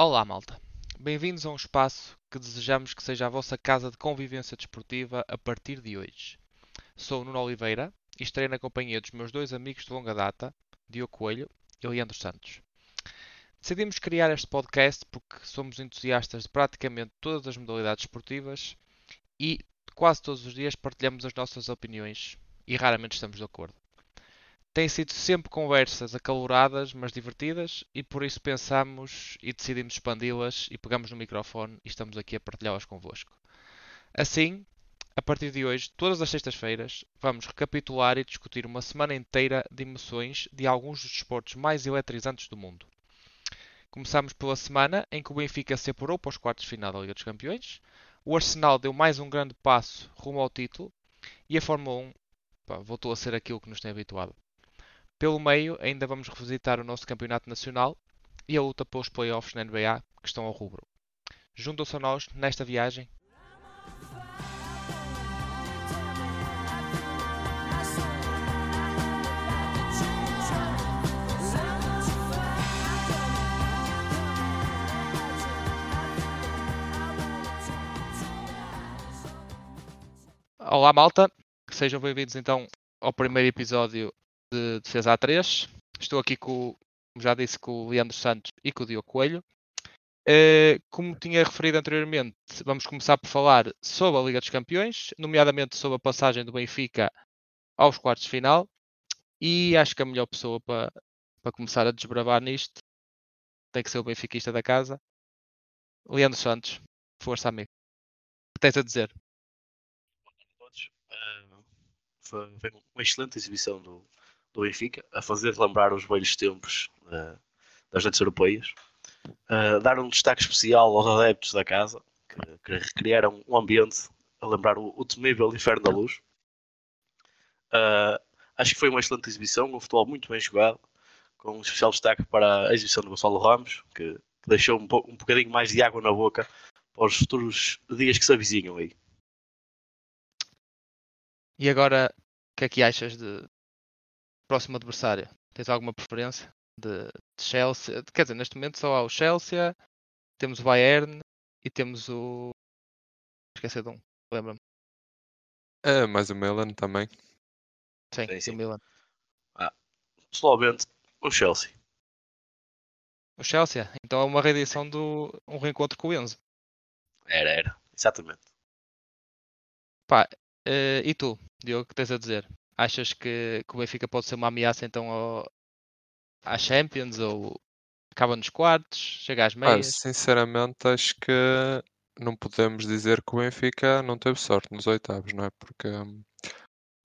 Olá, malta. Bem-vindos a um espaço que desejamos que seja a vossa casa de convivência desportiva a partir de hoje. Sou Nuno Oliveira e estarei na companhia dos meus dois amigos de longa data, Diogo Coelho e Leandro Santos. Decidimos criar este podcast porque somos entusiastas de praticamente todas as modalidades esportivas e quase todos os dias partilhamos as nossas opiniões e raramente estamos de acordo. Têm sido sempre conversas acaloradas, mas divertidas, e por isso pensamos e decidimos expandi-las e pegamos no microfone e estamos aqui a partilhá-las convosco. Assim, a partir de hoje, todas as sextas-feiras, vamos recapitular e discutir uma semana inteira de emoções de alguns dos desportos mais eletrizantes do mundo. Começamos pela semana em que o Benfica se apurou para os quartos de final da Liga dos Campeões, o Arsenal deu mais um grande passo rumo ao título e a Fórmula 1 pá, voltou a ser aquilo que nos tem habituado. Pelo meio, ainda vamos revisitar o nosso campeonato nacional e a luta pelos playoffs na NBA que estão ao rubro. Juntam-se a nós nesta viagem. Olá, malta. Sejam bem-vindos então ao primeiro episódio de Defesa A3. Estou aqui com, como já disse, com o Leandro Santos e com o Diogo Coelho. Uh, como tinha referido anteriormente, vamos começar por falar sobre a Liga dos Campeões, nomeadamente sobre a passagem do Benfica aos quartos de final. E acho que a melhor pessoa para, para começar a desbravar nisto tem que ser o benfiquista da casa, Leandro Santos. Força, amigo. O que tens a dizer? todos. Uh, foi, uma excelente exibição do, do Benfica, a fazer lembrar os velhos tempos uh, das noites europeias. Uh, dar um destaque especial aos adeptos da casa, que, que recriaram um ambiente a lembrar o, o temível inferno da luz. acho que foi uma excelente exibição, um futebol muito bem jogado, com um especial destaque para a exibição do Gonçalo Ramos, que, que deixou um, um bocadinho mais de água na boca para os futuros dias que se avizinham aí. E agora, o que é que achas de próximo adversário? Tens alguma preferência de, de Chelsea? Quer dizer, neste momento só há o Chelsea, temos o Bayern e temos o. Esqueci de um, lembra-me. É, mais o Milan também. Sim, sim, sim. o Milan. Ah, pessoalmente, o Chelsea. O Chelsea? Então é uma reedição do um reencontro com o Enzo. Era, era, exatamente. Pá, uh, e tu, Diogo, o que tens a dizer? Achas que, que o Benfica pode ser uma ameaça então ao, à Champions ou acaba nos quartos, chega às meias? Ah, sinceramente, acho que não podemos dizer que o Benfica não teve sorte nos oitavos, não é? Porque hum,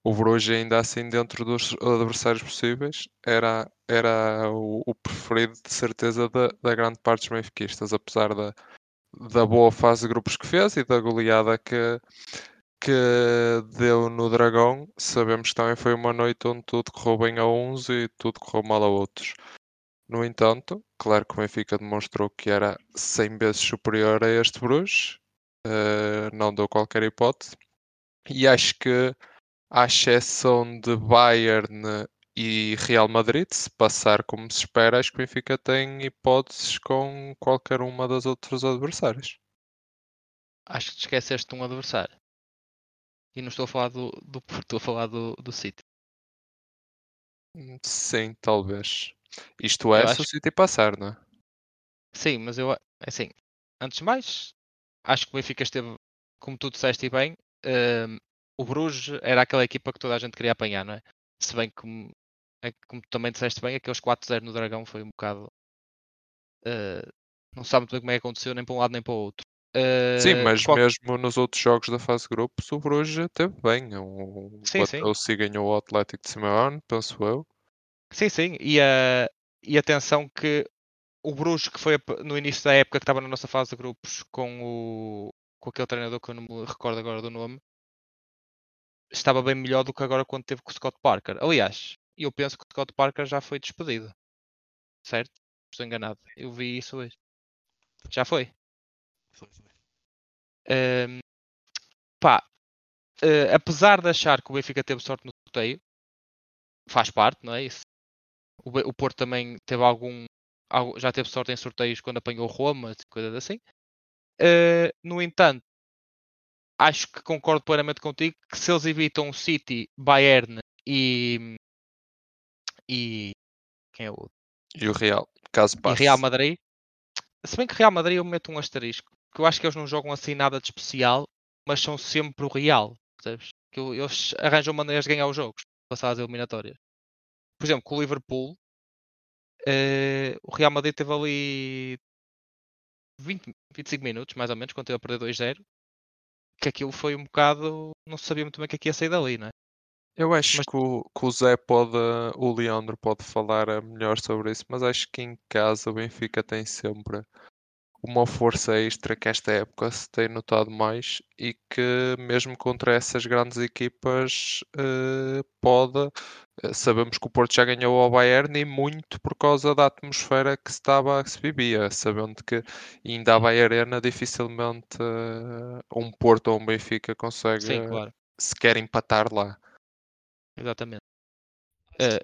o Bruges ainda assim dentro dos adversários possíveis era, era o, o preferido de certeza da, da grande parte dos benfiquistas, apesar da, da boa fase de grupos que fez e da goleada que, que deu no Dragão, sabemos que também foi uma noite onde tudo correu bem a uns e tudo correu mal a outros. No entanto, claro que o Benfica demonstrou que era 100 vezes superior a este Bruges, uh, não deu qualquer hipótese. E acho que, à exceção de Bayern e Real Madrid, se passar como se espera, acho que o Benfica tem hipóteses com qualquer uma das outros adversários. Acho que te esqueceste de um adversário. E não estou a falar do, do Porto, estou a falar do, do City. Hum, sim, talvez. Isto é eu se o City passar, não é? Sim, mas eu, assim, antes de mais, acho que o Benfica esteve, como tu disseste bem, um, o Bruges era aquela equipa que toda a gente queria apanhar, não é? Se bem que, como, é como tu também disseste bem, aqueles 4-0 no Dragão foi um bocado. Uh, não sabe muito bem como é que aconteceu, nem para um lado nem para o outro. Sim, eh, mas qual... mesmo nos outros jogos da fase de grupos, o Bruges teve bem. O, sim, sim. o Si ganhou o Atlético de Simeone, penso eu. Sim, sim. E, uh, e atenção que o Bruges, que foi no início da época que estava na nossa fase de grupos com, o, com aquele treinador que eu não me recordo agora do nome, estava bem melhor do que agora quando teve com o Scott Parker. Aliás, eu penso que o Scott Parker já foi despedido. Certo? Estou enganado. Eu vi isso hoje. Já foi? Foi, foi. Um, pá, uh, apesar de achar que o Benfica teve sorte no sorteio, faz parte, não é? Isso. O, o Porto também teve algum, algo- já teve sorte em sorteios quando apanhou Roma, coisas assim. Eh, no entanto, acho que concordo plenamente contigo que se eles evitam o City, Bayern e. e. quem é o outro? E o Real, caso E passe. Real Madrid. Se bem que Real Madrid eu meto um asterisco. Que eu acho que eles não jogam assim nada de especial, mas são sempre o Real. Percebes? Que eles arranjam maneiras de ganhar os jogos, passar as eliminatórias. Por exemplo, com o Liverpool, eh, o Real Madrid teve ali 20, 25 minutos, mais ou menos, quando teve a perder 2-0. Que aquilo foi um bocado. Não se sabia muito bem o que é que ia sair dali, não é? Eu acho Mas- que o, que o Zé pode, o Leandro pode falar melhor sobre isso, mas acho que em casa o Benfica tem sempre uma força extra que esta época se tem notado mais e que mesmo contra essas grandes equipas eh, pode. eh, Sabemos que o Porto já ganhou ao Bayern e muito por causa da atmosfera que se estava que se vivia, sabendo que ainda a Bayern Arena dificilmente eh, um Porto ou um Benfica consegue Sim, claro. sequer empatar lá. Exatamente. Eh,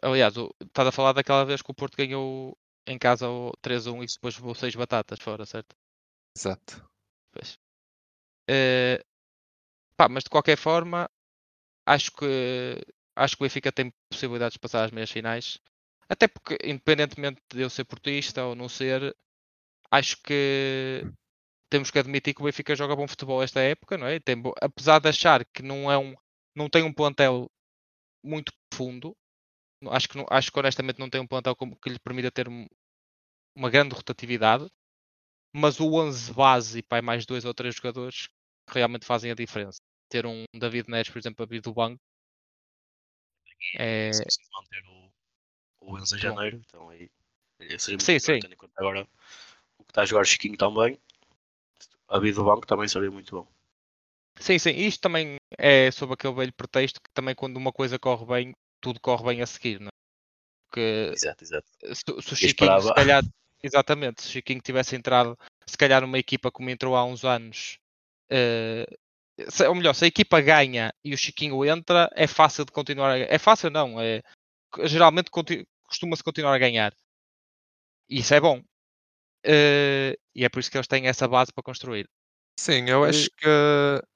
aliás, estás a falar daquela vez que o Porto ganhou em casa o 3-1 e depois levou 6 batatas fora, certo? Exato. Pois. Eh, pá, mas de qualquer forma, acho que acho que o Benfica tem possibilidades de passar às meias finais. Até porque, independentemente de eu ser portista ou não ser, acho que temos que admitir que o Benfica joga bom futebol esta época, não é? Tem apesar de achar que não é um não tem um plantel muito profundo, acho que, acho que honestamente não tem um plantel como- que lhe permita ter um- uma grande rotatividade, mas o 11 base e pá, mais dois ou três jogadores que realmente fazem a diferença. Ter um David Neres, por exemplo, a vir do banco é, Se preciso manter o, o Enzo em Bom. janeiro, então aí aí seria muito Sim, sim. tendo em conta agora o que está a jogar Chiquinho também. A vida do banco também seria muito bom. Sim, sim, isto também é sobre aquele velho pretexto que também quando uma coisa corre bem, tudo corre bem a seguir, não é? Porque Exato, exato. se, se o Chiquinho, se calhar, exatamente, se o Chiquinho tivesse entrado, se calhar numa equipa como entrou há uns anos, eh, se- ou melhor, se a equipa ganha e o Chiquinho entra, é fácil de continuar a É fácil não, é geralmente costuma-se continuar a ganhar. E isso é bom. Eh, e é por isso que eles têm essa base para construir. Sim, eu Eh, acho que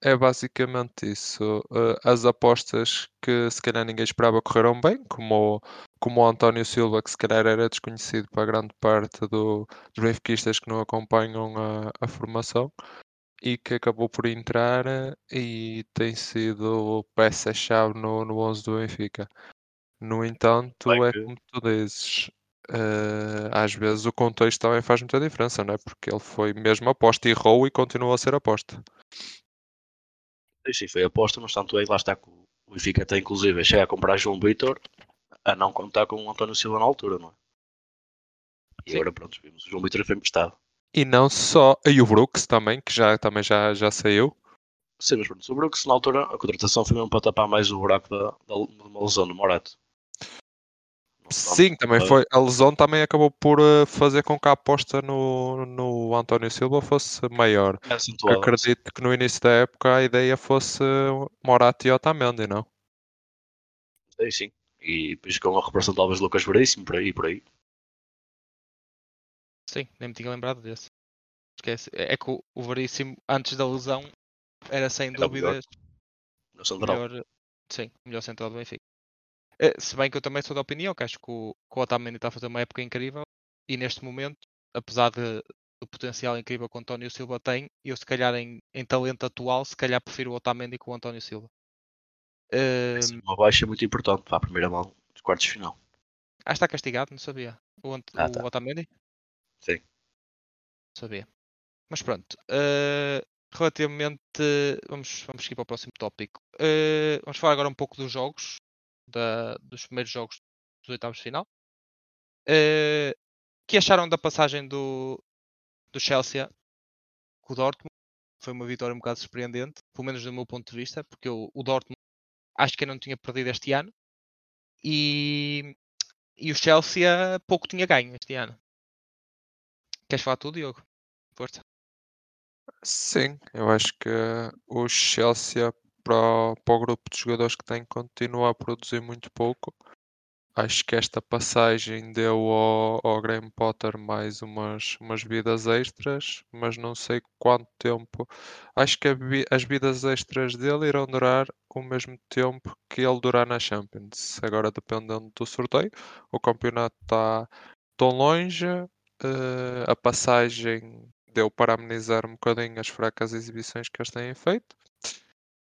é basicamente isso. Eh, As apostas que se calhar ninguém esperava correram bem, como, o- como o António Silva, que se calhar era desconhecido para grande parte do- dos benfiquistas que não acompanham a, a formação e que acabou por entrar eh, e tem sido peça-chave no, no 11 do Benfica. No entanto, Bem é que- como tu dizes, eh, às vezes o contexto também faz muita diferença, não é? Porque ele foi mesmo aposta, errou e continua a ser aposta. Sim, foi aposta, mas tanto é que lá está que o Benfica até inclusive chega a comprar João Vitor a não contar com o António Silva na altura, não é? E Sim. agora pronto, vimos o João Vitor foi emprestado. E não só, e o Brooks também, que já, também já, já saiu. Sim, mas pronto, o que na altura a contratação foi mesmo para tapar mais o buraco da, da, de uma lesão do Morato. Sim, também foi. A lesão também acabou por eh, fazer com que a aposta no, no António Silva fosse maior. É acentuado. Acredito que no início da época a ideia fosse Morato e Otamendi, não? Sim, sim. E depois com a recuperação talvez de Lucas Veríssimo, por aí, por aí. Sim, nem me tinha lembrado desse. Esquece. É é que o, Veríssimo, antes da lesão, era sem Era o melhor. dúvidas No central. melhor, sim, melhor central do Benfica. Eh, Se bem que eu também sou da opinião que acho que o, que o Otamendi está a fazer uma época incrível e neste momento, apesar de, do potencial incrível que o António Silva tem, eu se calhar em, em talento atual, se calhar prefiro o Otamendi que o António Silva. Essa é uma baixa muito importante para a primeira mão dos quartos de final. ah, está castigado, não sabia. O, Ant- Ah, o tá. Otamendi? Sim. Não sabia. Mas pronto. eh, relativamente. Vamos, vamos seguir para o próximo tópico. Eh, vamos falar agora um pouco dos jogos. Da- dos primeiros jogos dos oitavos de final. O que acharam da passagem do, do Chelsea com o Dortmund? Foi uma vitória um bocado surpreendente, pelo menos do meu ponto de vista, porque o, o Dortmund acho que eu não tinha perdido este ano e, e o Chelsea pouco tinha ganho este ano. Queres falar tudo, Diogo? Força. Sim, eu acho que o Chelsea para o, para o grupo de jogadores que tem continua a produzir muito pouco Acho que esta passagem deu ao, ao Graham Potter mais umas, umas vidas extras, mas não sei quanto tempo. Acho que a as vidas extras dele irão durar o mesmo tempo que ele durar na Champions. Agora, dependendo do sorteio, o campeonato está tão longe, eh, a passagem deu para amenizar um bocadinho as fracas exibições que eles têm feito.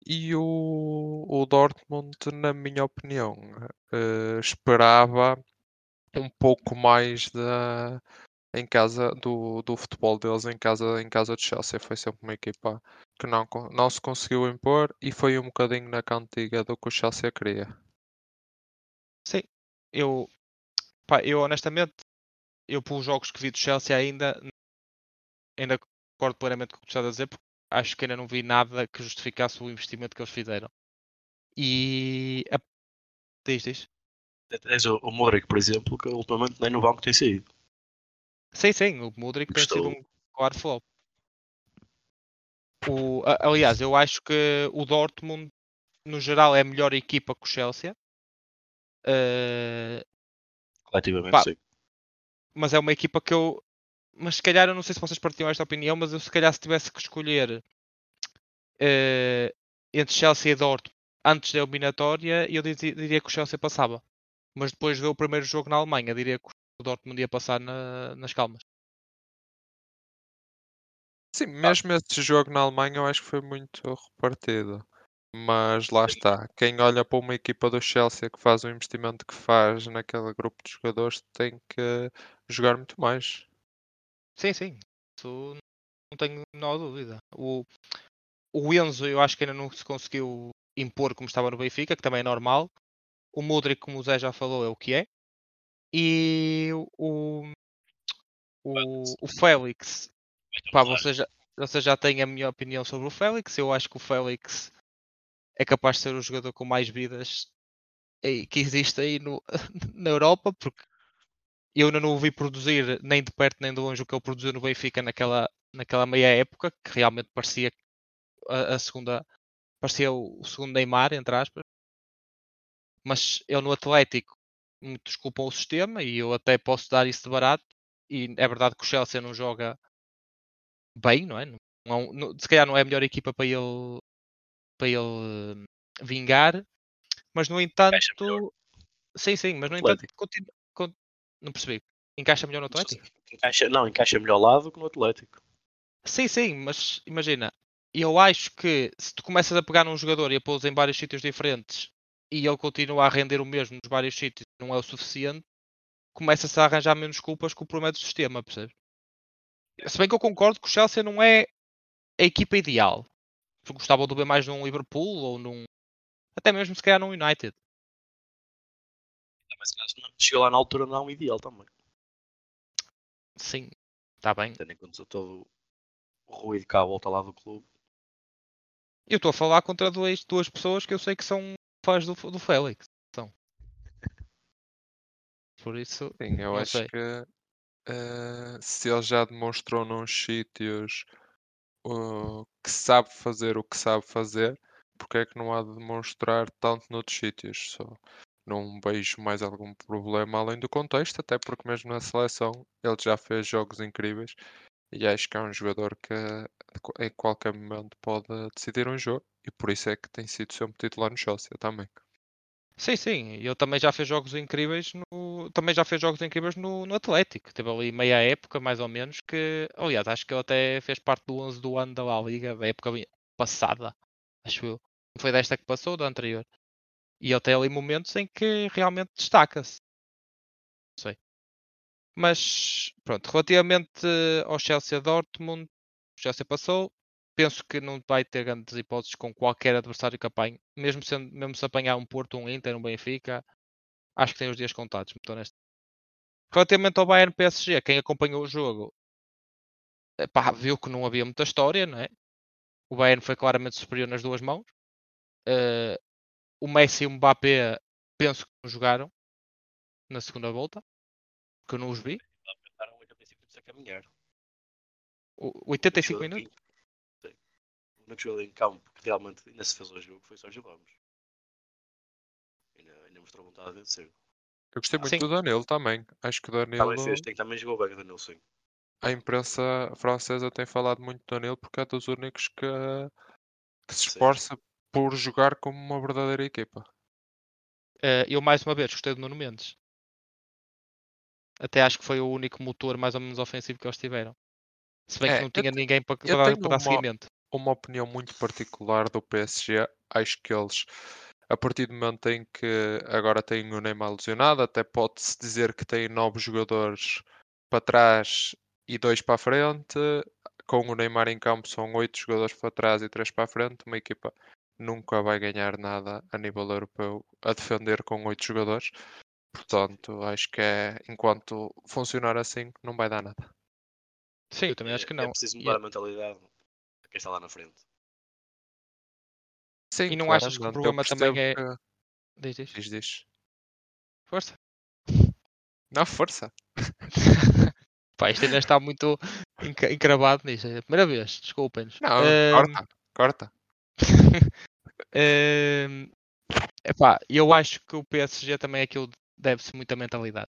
E o, o Dortmund, na minha opinião, eh, esperava um pouco mais da, em casa do, do futebol deles em casa, em casa de Chelsea. Foi sempre uma equipa que não, não se conseguiu impor e foi um bocadinho na cantiga do que o Chelsea queria. Sim, eu, pá, eu honestamente, eu pelos jogos que vi do Chelsea ainda, ainda concordo plenamente com o que tu estás a dizer, porque acho que ainda não vi nada que justificasse o investimento que eles fizeram. E a... diz, diz. Tens o, o Modric, por exemplo, que ultimamente nem no banco tem saído. Sim, sim, o Mudrik tem sido um claro flop. O, a- aliás, eu acho que o Dortmund, no geral, é a melhor equipa que o Chelsea. Eh, Coletivamente, Pá. sim. mas é uma equipa que eu. Mas se calhar, eu não sei se vocês partilham esta opinião, mas eu se calhar se tivesse que escolher eh, entre Chelsea e Dortmund antes da eliminatória, eu diria, que o Chelsea passava. Mas depois de ver o primeiro jogo na Alemanha, diria que o Dortmund ia passar na- nas calmas. Sim, mesmo esse jogo na Alemanha eu acho que foi muito repartido. Mas lá está. Quem olha para uma equipa do Chelsea que faz o investimento que faz naquele grupo de jogadores tem que jogar muito mais. Sim, sim. Isso não tenho a menor dúvida. O, o Enzo eu acho que ainda não se conseguiu impor como estava no Benfica, que também é normal. O Mudrik, como o Zé já falou, é o que é. E o, o, o Félix, pá, vocês já, vocês já têm a minha opinião sobre o Félix. Eu acho que o Félix é capaz de ser o jogador com mais vidas aí- que existe aí no, na Europa, porque eu ainda não o vi produzir nem de perto nem de longe o que ele produziu no Benfica naquela, naquela meia época, que realmente parecia a, a segunda, parecia o, o segundo Neymar, entre aspas. Mas eu no Atlético, muitos culpam o sistema e eu até posso dar isso de barato. E é verdade que o Chelsea não joga bem, não é? Não, é não- se calhar não é a melhor equipa para ele, para ele eh, vingar, mas no entanto, sim, sim, mas no entanto. Não percebi. Encaixa melhor no Atlético? Encaixa, não, encaixa melhor lado que no Atlético. Sim, sim, mas imagina, eu acho que se tu começas a pegar num jogador e a pô-los em vários sítios diferentes e ele continua a render o mesmo nos vários sítios não é o suficiente, começa-se a arranjar menos culpas com o problema do sistema, percebes? Se bem que eu concordo que o Chelsea não é a equipa ideal. Gostava de ver mais num Liverpool ou num. Até mesmo se calhar num United. Mas se calhar chegou lá na altura não é um ideal também. Sim, está bem. Tendo em conta todo o ruído cá à volta lá do clube. Eu estou a falar contra dois, duas pessoas que eu sei que são fãs do, do Félix. São. Por isso, Sim, eu Não acho sei. que eh, se ele já demonstrou nos sítios uh, que sabe fazer o que sabe fazer, porque é que não há de demonstrar tanto noutros sítios? Só não vejo mais algum problema além do contexto, até porque mesmo na seleção ele já fez jogos incríveis e acho que é um jogador que em qualquer momento pode decidir um jogo e por isso é que tem sido sempre titular no Chelsea também. Sim, sim, ele também já fez jogos incríveis no. Também já fez jogos incríveis no, no Atlético. Teve ali meia época, mais ou menos, que. Aliás, acho que ele até fez parte do 11 do ano da La Liga, da época passada. Acho eu. Foi desta que passou, da anterior. E ele tem ali momentos em que realmente destaca-se. Não sei. Mas, pronto, relativamente ao Chelsea Dortmund, o Chelsea passou. Penso que não vai ter grandes hipóteses com qualquer adversário que apanhe. Mesmo, sendo, mesmo se apanhar um Porto, um Inter, um Benfica, acho que tem os dias contados, muito honesto. Relativamente ao Bayern PSG, quem acompanhou o jogo viu que não havia muita história, não é? O Bayern foi claramente superior nas duas mãos. Uh, o Messi e o Mbappé penso que não jogaram na segunda volta, que eu não os vi. Apertaram 85 minutos a caminhar. O, 85 O único minutos? O único jogador em campo que realmente ainda se fez ao jogo foi Sérgio Ramos. Ainda, ainda mostrou vontade de vencer. Eu gostei muito Sim. do Danilo também. Acho que o Também Danilo, fez, tem, também jogou bem o Danilo, sim. a imprensa francesa tem falado muito do Danilo porque é dos únicos que, que se Sim. Por jogar como uma verdadeira equipa. Eh, eu mais uma vez gostei do Nuno Mendes. Até acho que foi o único motor mais ou menos ofensivo que eles tiveram. Se bem É, que não tinha ninguém para, para, tenho para dar uma- seguimento. uma opinião muito particular do PSG. Acho que eles, a partir do momento em que agora têm o Neymar lesionado, até pode-se dizer que têm nove jogadores para trás e dois para a frente. Com o Neymar em campo são oito jogadores para trás e três para a frente. Uma equipa nunca vai ganhar nada a nível europeu a defender com oito jogadores. Portanto, acho que é enquanto funcionar assim, não vai dar nada. Sim, eu também É- acho que É não. preciso E- mudar a mentalidade de quem está lá na frente. Sim, E não achas que o problema também é- que- Diz, diz. Diz, diz. Força. Não, força. Pá, isto ainda está muito encravado nisso. É a primeira vez, desculpem-nos. Não, Ahm, corta, corta. Ahm, epá, eu acho que o PSG também é aquilo deve-se muita mentalidade.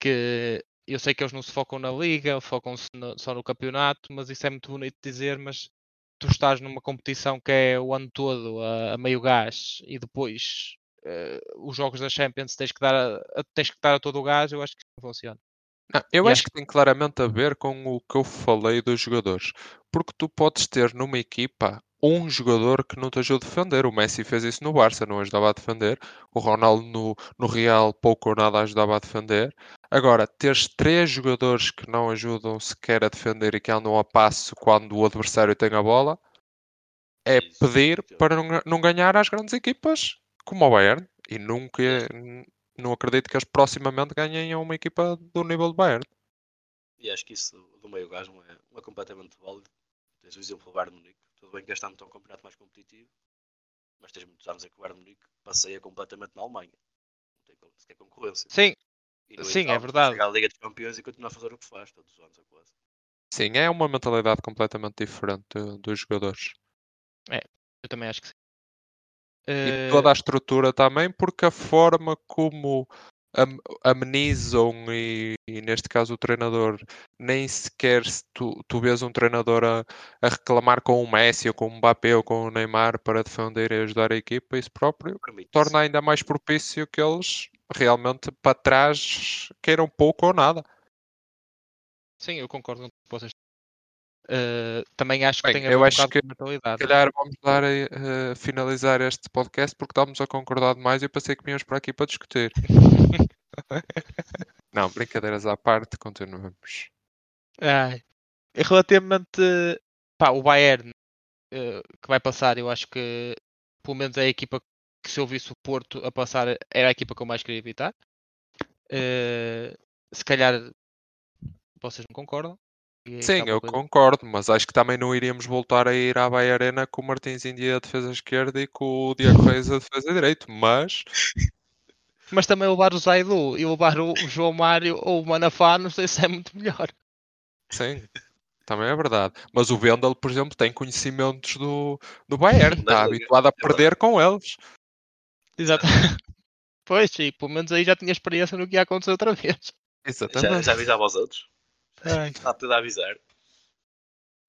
Que eu sei que eles não se focam na liga, focam-se só no campeonato, mas isso é muito bonito de dizer, mas tu estás numa competição que é o ano todo a, a meio gás e depois eh, os jogos da Champions tens que dar a, a- tens que dar a todo o gás, eu acho que isso não funciona. Não, eu acho acho que tem claramente a ver com o que eu falei dos jogadores. Porque tu podes ter numa equipa um jogador que não te ajuda a defender. O Messi fez isso no Barça, não ajudava a defender. O Ronaldo no, no Real pouco ou nada ajudava a defender. Agora, teres três jogadores que não ajudam sequer a defender e que andam a passo quando o adversário tem a bola, é pedir para não, não ganhar às grandes equipas como o Bayern. E nunca, não acredito que eles proximamente ganhem a uma equipa do nível do Bayern. E acho que isso do- meio gás não é, não é completamente válido. Tens o exemplo do Bayern Munique. Tudo bem que este ano está um campeonato mais competitivo, mas tens muitos anos em que o Bayern Munique passeia completamente na Alemanha. Não tem sequer concorrência. Sim, sim, é verdade. Chega à Liga dos Campeões e continua a fazer o que faz todos os anos, é quase. Sim, é uma mentalidade completamente diferente dos jogadores. eu também acho que sim. E Eh, toda a estrutura também, porque a forma como amenizam e, e neste caso o treinador, nem sequer se tu, tu vês um treinador a, a reclamar com o Messi ou com o Mbappé ou com o Neymar para defender e ajudar a equipa, isso próprio torna ainda mais propício que eles realmente para trás queiram pouco ou nada. Sim, eu concordo com vocês Eh, também acho que Bem, tem a eu ver um acho que, com a mentalidade. Se calhar vamos dar a, a finalizar este podcast porque estamos a concordar demais e eu pensei que vínhamos para aqui para discutir. Não, brincadeiras à parte, continuamos. Ai. Relativamente pá, o Bayern eh, que vai passar, eu acho que pelo menos é a equipa que se eu visse o Porto a passar era a equipa que eu mais queria evitar. Eh, se calhar vocês não concordam. E Sim, uma eu coisa- concordo, mas acho que também não iríamos voltar a ir à Bahia Arena com o Martins India a defesa esquerda e com o Diego Reis a defesa direito, mas Mas também levar o Zaidu e levar o, João Mário ou o Manafá, não sei se é muito melhor. sim, também é verdade. Mas o Vendel, por exemplo, tem conhecimentos do, do Bayern, está habituado a perder com eles. Exato. pois, sim, pelo menos aí já tinha experiência no que ia acontecer outra vez. Já, Exatamente. já avisava aos outros. Está tudo a avisar.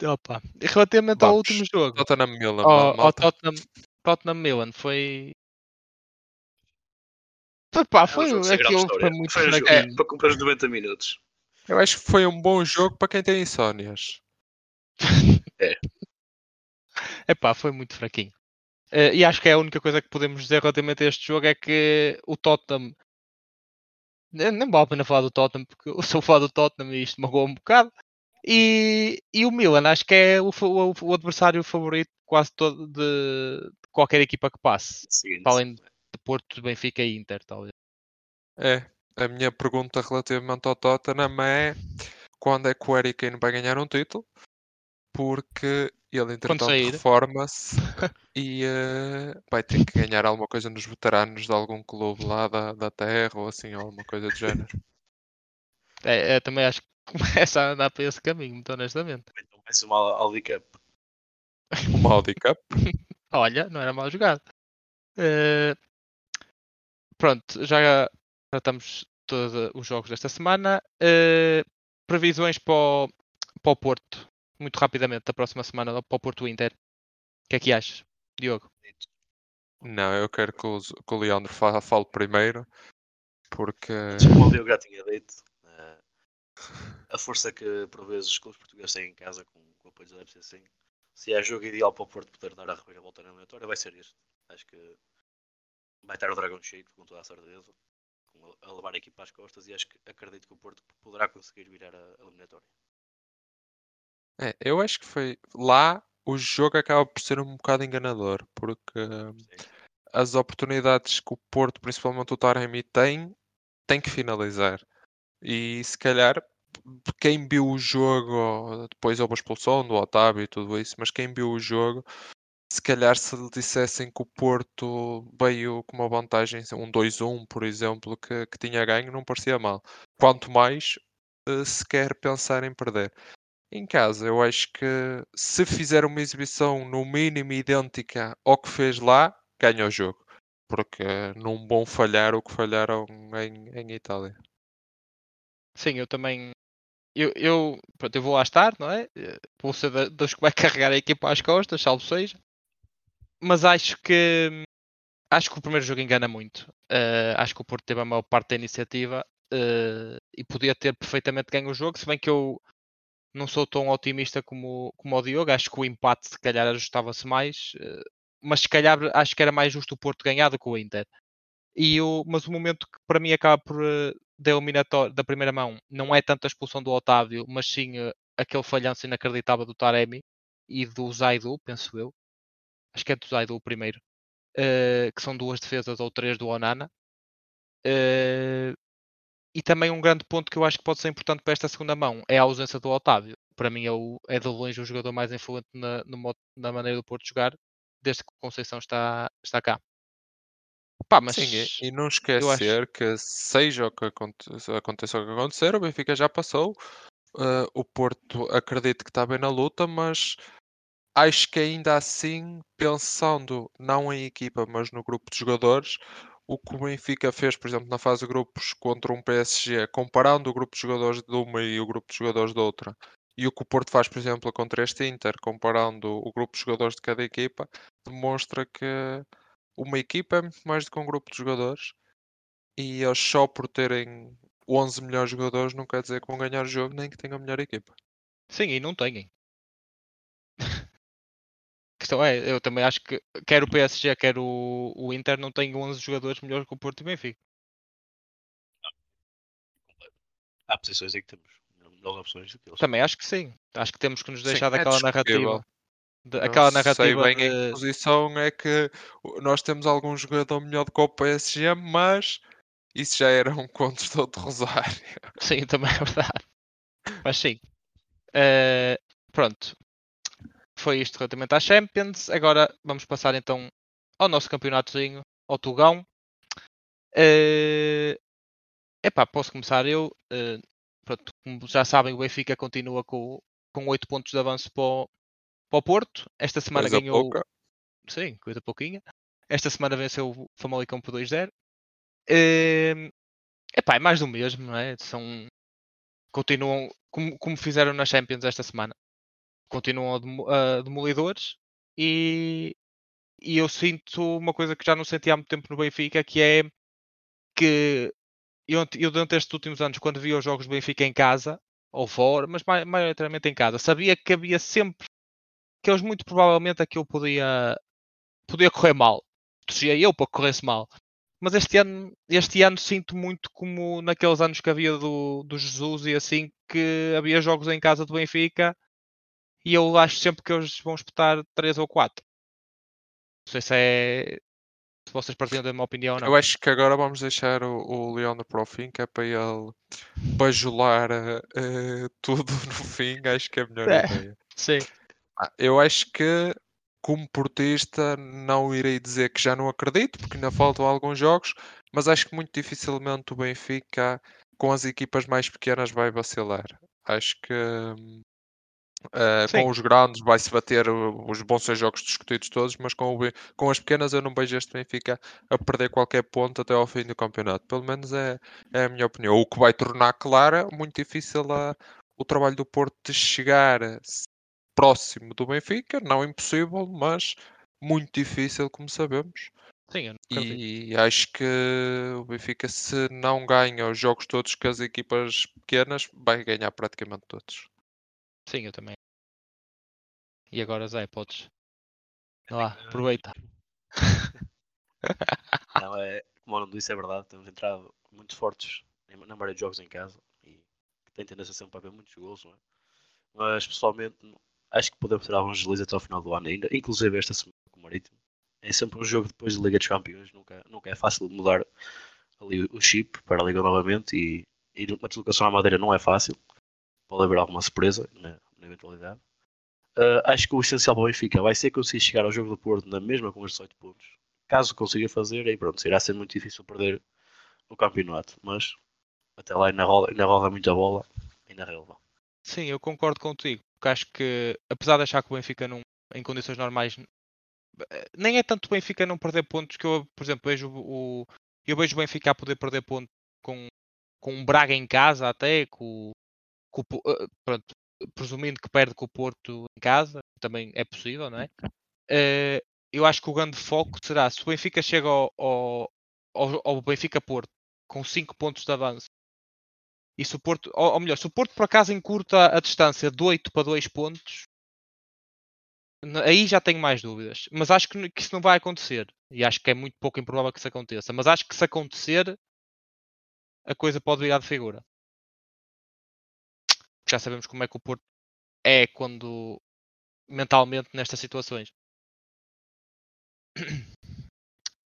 opa. E relativamente ao Vamos. último jogo, Tottenham Milan, ao, ao malta. Tottenham, Tottenham Milan, foi. Foi pá, foi É um aquilo foi muito Foi jogo- fraquinho. é, para cumprir os 90 minutos. Eu acho que foi um bom jogo para quem tem insónias. É pá, foi muito fraquinho. Eh, e acho que é a única coisa que podemos dizer relativamente a este jogo é que o Tottenham. Nem nem vale a pena falar do Tottenham, porque eu sou fã do Tottenham e isto magoou um bocado. E, e o Milan, acho que é o, o- o adversário favorito quase todo de, de qualquer equipa que passe. Seguinte, Para além de Porto, Benfica e Inter, talvez. É, a minha pergunta relativamente ao Tottenham é quando é que o Harry Kane vai ganhar um título? Porque ele entretanto reforma-se e eh, vai ter que ganhar alguma coisa nos veteranos de algum clube lá da, da terra ou assim, alguma coisa do género. É, é, também acho que começa a andar para esse caminho, muito honestamente. então, mais uma Audi Cup. Uma Audi Cup. Olha, não era mal jogado. Eh, pronto, já tratamos todos os jogos desta semana. Uh, previsões para o, para o Porto, muito rapidamente, da próxima semana, para o Porto Inter. O que é que achas, Diogo? Não, eu quero que o, que o Leandro fale, fale primeiro, porque. Como o Diogo já tinha dito, uh, a força que por vezes os clubes portugueses têm em casa com, com o apoio da FCC, se é jogo ideal para o Porto poder dar a volta na eliminatória, vai ser este. Acho que vai estar o dragão cheio, com toda a certeza, a levar a equipa às costas e acho que acredito que o Porto poderá conseguir virar a eliminatória. É, eu acho que foi lá o jogo acaba por ser um bocado enganador, porque Sim. as oportunidades que o Porto, principalmente o Taremi, tem, tem que finalizar. E se calhar quem viu o jogo, depois houve a expulsão do Otávio e tudo isso, mas quem viu o jogo, se calhar se lhe dissessem que o Porto veio com uma vantagem, um 2-1, por exemplo, que, que tinha ganho, não parecia mal. Quanto mais uh, se quer pensar em perder. Em casa, eu acho que se fizer uma exibição no mínimo idêntica ao que fez lá, ganha o jogo. Porque não vão falhar o que falharam em, em Itália. Sim, eu também. Eu, eu, pronto, eu vou lá estar, não é? Vou ser dos que vai carregar a equipa às costas, salvo seja. Mas acho que. Acho que o primeiro jogo engana muito. Uh, acho que o Porto teve a maior parte da iniciativa uh, e podia ter perfeitamente ganho o jogo, se bem que eu não sou tão otimista como, como o Diogo. Acho que o empate se calhar ajustava-se mais, uh, mas se calhar acho que era mais justo o Porto ganhar do que o Inter. E o, mas o momento que para mim acaba por da eliminatória da primeira mão não é tanto a expulsão do Otávio, mas sim uh, aquele falhanço inacreditável do Taremi e do Zaidu, penso eu. Acho que é do Zaidu o primeiro. Uh, que são duas defesas ou três do Onana. Uh, e também um grande ponto que eu acho que pode ser importante para esta segunda mão é a ausência do Otávio. Para mim é, o, é de longe o jogador mais influente na, no, na maneira do Porto jogar, desde que o Conceição está, está cá. Pá, mas Sim, e, não esquecer acho... que seja o que aconteça, aconteça o que acontecer, o Benfica já passou. Uh, o Porto acredito que está bem na luta, mas acho que ainda assim, pensando não em equipa, mas no grupo de jogadores, o que o Benfica fez, por exemplo, na fase de grupos contra um PSG, comparando o grupo de jogadores de uma e o grupo de jogadores de outra, e o que o Porto faz, por exemplo, contra este Inter, comparando o grupo de jogadores de cada equipa, demonstra que uma equipa é muito mais do que um grupo de jogadores e eles só por terem 11 melhores jogadores não quer dizer que vão ganhar o jogo nem que tenham a melhor equipa. Sim, e não têm. Questão é, eu também acho que quer o PSG, quer o, o Inter não têm 11 jogadores melhores que o Porto e o Benfica. Há posições em que temos melhores opções do que eles. Também acho que sim. Acho que temos que nos deixar sim, é daquela é narrativa aquela narrativa. Sei bem de... em que posição é que nós temos algum jogador melhor do que o PSG, mas isso já era um conto de Rosário. Sim, também é verdade. Mas sim. Uh, pronto. Foi isto relativamente à Champions. Agora vamos passar então ao nosso campeonatozinho, ao Tugão. Uh, epá, posso começar eu. Uh, pronto, como já sabem, o Benfica continua com, com 8 pontos de avanço para o, para o Porto. Esta semana coisa ganhou. Pouca. Sim, coisa pouquinha. Esta semana venceu o Famalicão por 2-0. É... Epá, é mais do mesmo, não é? São... Continuam como, como fizeram na Champions esta semana. Continuam a, demolidores e... e eu sinto uma coisa que já não senti há muito tempo no Benfica, que é que eu, eu durante estes últimos anos, quando via os jogos do Benfica em casa, ou fora, mas maioritariamente em casa, sabia que havia sempre que eles muito provavelmente aquilo podia, podia correr mal. Torcia eu para que corresse mal. Mas este ano, este ano sinto muito como naqueles anos que havia do, do Jesus e assim, que havia jogos em casa do Benfica e eu acho sempre que eles vão espetar 3 ou 4. Não sei se é. Se vocês partilham da minha opinião ou não. Eu acho que agora vamos deixar o, o Leandro para o fim, que é para ele bajular uh, tudo no fim. Acho que é a melhor é, ideia. Sim. Ah, eu acho que, como portista, não irei dizer que já não acredito, porque ainda faltam alguns jogos, mas acho que muito dificilmente o Benfica, com as equipas mais pequenas, vai vacilar. Acho que hum, Uh, com os grandes vai-se bater, os bons ser jogos discutidos todos, mas com, o, com as pequenas eu não vejo este Benfica a perder qualquer ponto até ao fim do campeonato. Pelo menos é, é a minha opinião. O que vai tornar clara, muito difícil a, o trabalho do Porto de chegar próximo do Benfica, não impossível, mas muito difícil, como sabemos. Sim. E acho que o Benfica, se não ganha os jogos todos com as equipas pequenas, vai ganhar praticamente todos. Sim, eu também. E agora, Zé, podes. Vai lá, aproveita. Não, é, como o Nuno disse, é verdade. Temos entrado muito fortes na maioria de jogos em casa e tem tendência sempre a haver muitos gols, não é? Mas pessoalmente acho que podemos ter alguns deslizes até ao final do ano ainda, inclusive esta semana com o Marítimo. É sempre um jogo depois da Liga dos Campeões, nunca, nunca é fácil de mudar ali o chip para a Liga novamente e, e uma deslocação à Madeira não é fácil. Pode haver alguma surpresa na, na eventualidade. Ah, acho que o essencial para o Benfica vai ser conseguir chegar ao jogo do Porto na mesma com os 18 pontos. Caso consiga fazer, aí pronto, irá ser muito difícil perder o campeonato. Mas até lá ainda roda, ainda roda muita bola, ainda releva. Sim, eu concordo contigo. Porque acho que, apesar de achar que o Benfica não, em condições normais, nem é tanto o Benfica não perder pontos que eu, por exemplo, vejo o, eu vejo o Benfica a poder perder pontos com, com um Braga em casa até, com o eh, pronto, presumindo que perde com o Porto em casa, também é possível, não é? Eh, eu acho que o grande foco será se o Benfica chega ao, ao, ao, Benfica Porto com 5 pontos de avanço e se o Porto, ou, ou melhor, se o Porto por acaso encurta a distância de 8 para 2 pontos, aí já tenho mais dúvidas. Mas acho que, que isso não vai acontecer. E acho que é muito pouco improvável que isso aconteça. Mas acho que se acontecer, a coisa pode virar de figura. Já sabemos como é que o Porto é quando mentalmente nestas situações.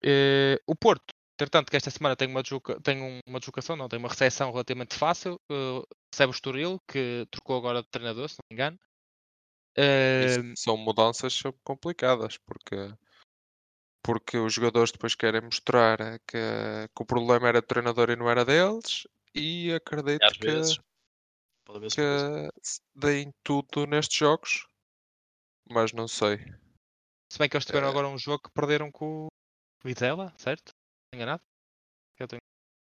Eh, o Porto, entretanto, que esta semana tem uma, desloca- tem um- uma deslocação, não, tem uma recepção relativamente fácil. eh, recebe o Estoril, que trocou agora de treinador, se não me engano. Eh, são mudanças complicadas, porque, porque os jogadores depois querem mostrar que, que o problema era do treinador e não era deles, e E acredito às que, vezes pode que se deem tudo nestes jogos, mas não sei. se bem que eles tiveram eh, agora um jogo que perderam com o Vizela, certo? Enganado? Eu tenho...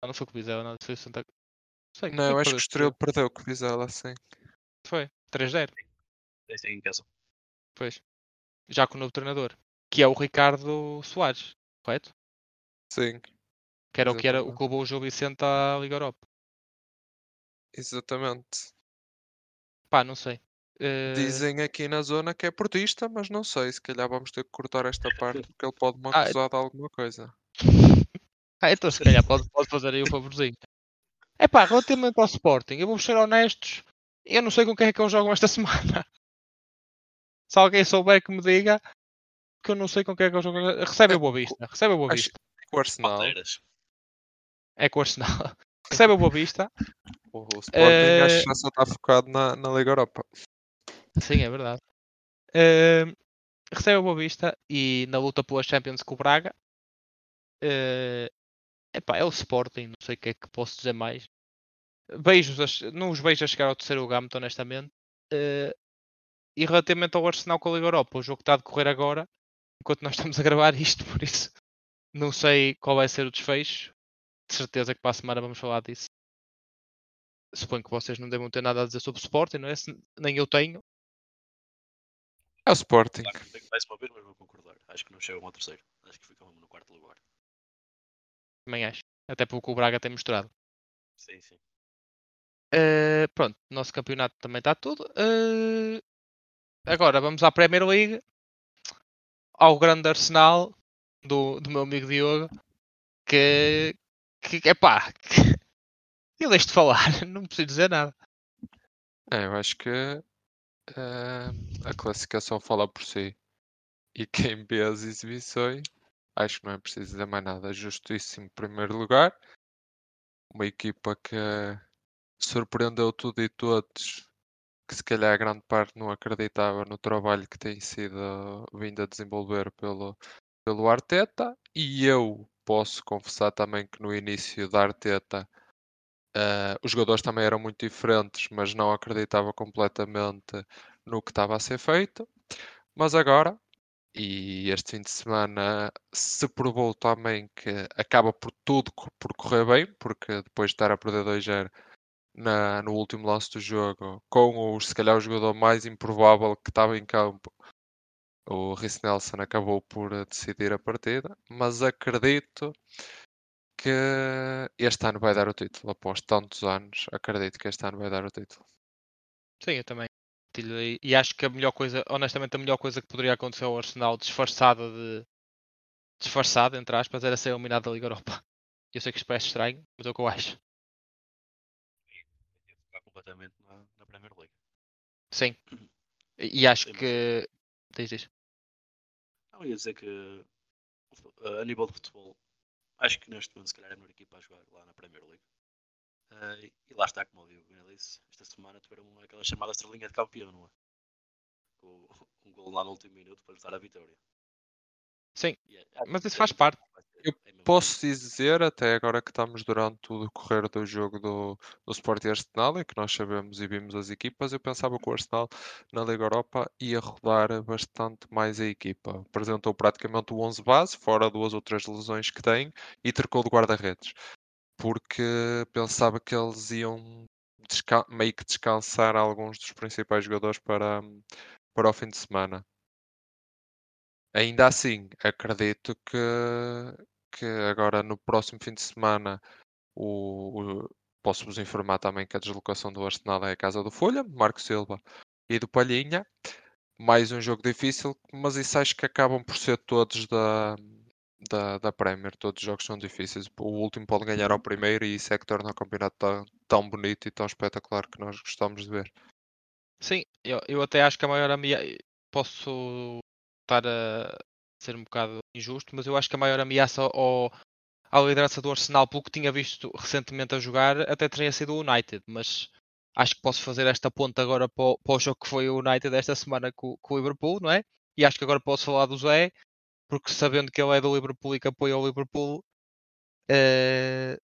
Ah, não foi com o Vizela, não, foi o Santa... Não sei, Não, eu é acho que o? Estoril perdeu com o Vizela, sim. Foi, 3-0. Esse aí em casa. Pois. Já com o novo treinador. Que é o Ricardo Soares, correto? Sim, Que era o que era o que levou o Gil Vicente à Liga Europa. Exatamente. Pá, não sei. Eh, Dizem aqui na zona que é portista, mas não sei, se calhar vamos ter que cortar esta parte porque ele pode me Ah, acusar de alguma coisa. Ah, então se calhar pode, pode fazer aí o favorzinho. É pá, relativamente ao Sporting, eu vou ser honestos, eu não sei com quem é que eles jogam esta semana. Se alguém souber que me diga, que eu não sei com quem é que eles jogam. Recebe a Boa Vista, recebe a Boa Acho Vista. que o Arsenal. É com o Arsenal. Recebe a Boa Vista. O Sporting, acho Eh, que já só está focado na, na Liga Europa. Sim, é verdade. Eh, recebe a Boa Vista e na luta pela Champions com o Braga. eh, epá, é o Sporting, não sei o que é que posso dizer mais. Beijos, a- não os vejo a chegar ao terceiro lugar, muito honestamente. Eh, e relativamente ao Arsenal com a Liga Europa, o jogo está a decorrer agora, enquanto nós estamos a gravar isto, por isso não sei qual vai ser o desfecho. De certeza que para a semana vamos falar disso. Suponho que vocês não devam ter nada a dizer sobre o Sporting, não é? Se- Nem eu tenho. É o Sporting. Claro, tenho mais uma vez, mas vou concordar. Acho que não chegam ao terceiro. Acho que ficam no quarto lugar. Também acho. Até porque o Braga tem mostrado. Sim, sim. Eh, pronto, nosso campeonato também está tudo. Eh, agora vamos à Premier League. Ao grande Arsenal do, do meu amigo Diogo. Que, que é pá. Que, eu deixo de falar, não preciso dizer nada. É, eu acho que eh, a classificação fala por si. E quem vê as exibições, acho que não é preciso dizer mais nada. Justíssimo primeiro lugar. Uma equipa que surpreendeu tudo e todos, que se calhar a grande parte não acreditava no trabalho que tem sido vindo a desenvolver pelo, pelo Arteta. E eu posso confessar também que no início da Arteta eh, os jogadores também eram muito diferentes, mas não acreditava completamente no que estava a ser feito, mas agora, e este fim de semana se provou também que acaba por tudo por correr bem, porque depois de estar a perder 2-0 na, no último lance do jogo, com o, se calhar o jogador mais improvável que estava em campo, o Rhys Nelson acabou por eh, decidir a partida, mas acredito que este ano vai dar o título. Após tantos anos, acredito que este ano vai dar o título. Sim, eu também. E acho que a melhor coisa, honestamente, a melhor coisa que poderia acontecer ao Arsenal disfarçada de. disfarçada, entre aspas, era ser eliminado da Liga Europa. Eu sei que isto parece estranho, mas é o que eu acho. Completamente na, na Premier League. Sim. E acho Sim, mas- que. Diz, diz. Não, ia dizer que a nível de futebol, acho que neste momento se calhar é a melhor equipa a jogar lá na Premier League. Uh, e lá está, como o Diogo disse, esta semana tiveram aquela chamada estrelinha de campeão, não é? Com um gol lá no último minuto para lhes dar a vitória. Sim, mas isso faz parte. Eu Posso dizer, até agora que estamos durante o decorrer do jogo do, do Sport e Arsenal, e que nós sabemos e vimos as equipas, eu pensava que o Arsenal na Liga Europa ia rodar bastante mais a equipa. Apresentou praticamente o 11 base, fora duas ou três lesões que tem, e trocou de guarda-redes. Porque pensava que eles iam meio que descansar alguns dos principais jogadores para, para o fim de semana. Ainda assim, acredito que, que agora no próximo fim de semana o, o- posso-vos informar também que a deslocação do Arsenal é a casa do Folha, Marco Silva e do Palhinha. Mais um jogo difícil, mas isso acho que acabam por ser todos da, da, da Premier. Todos os jogos são difíceis. O último pode ganhar ao primeiro e isso é que torna o campeonato tão, tão bonito e tão espetacular que nós gostamos de ver. Sim, eu, eu até acho que a maior ameaça. Posso estar a ser um bocado injusto, mas eu acho que a maior ameaça ao, à liderança do Arsenal, pelo que tinha visto recentemente a jogar, até teria sido o United. Mas acho que posso fazer esta ponta agora para o, para o jogo que foi o United esta semana com, com o Liverpool, não é? E acho que agora posso falar do Zé, porque sabendo que ele é do Liverpool e que apoia o Liverpool. eh,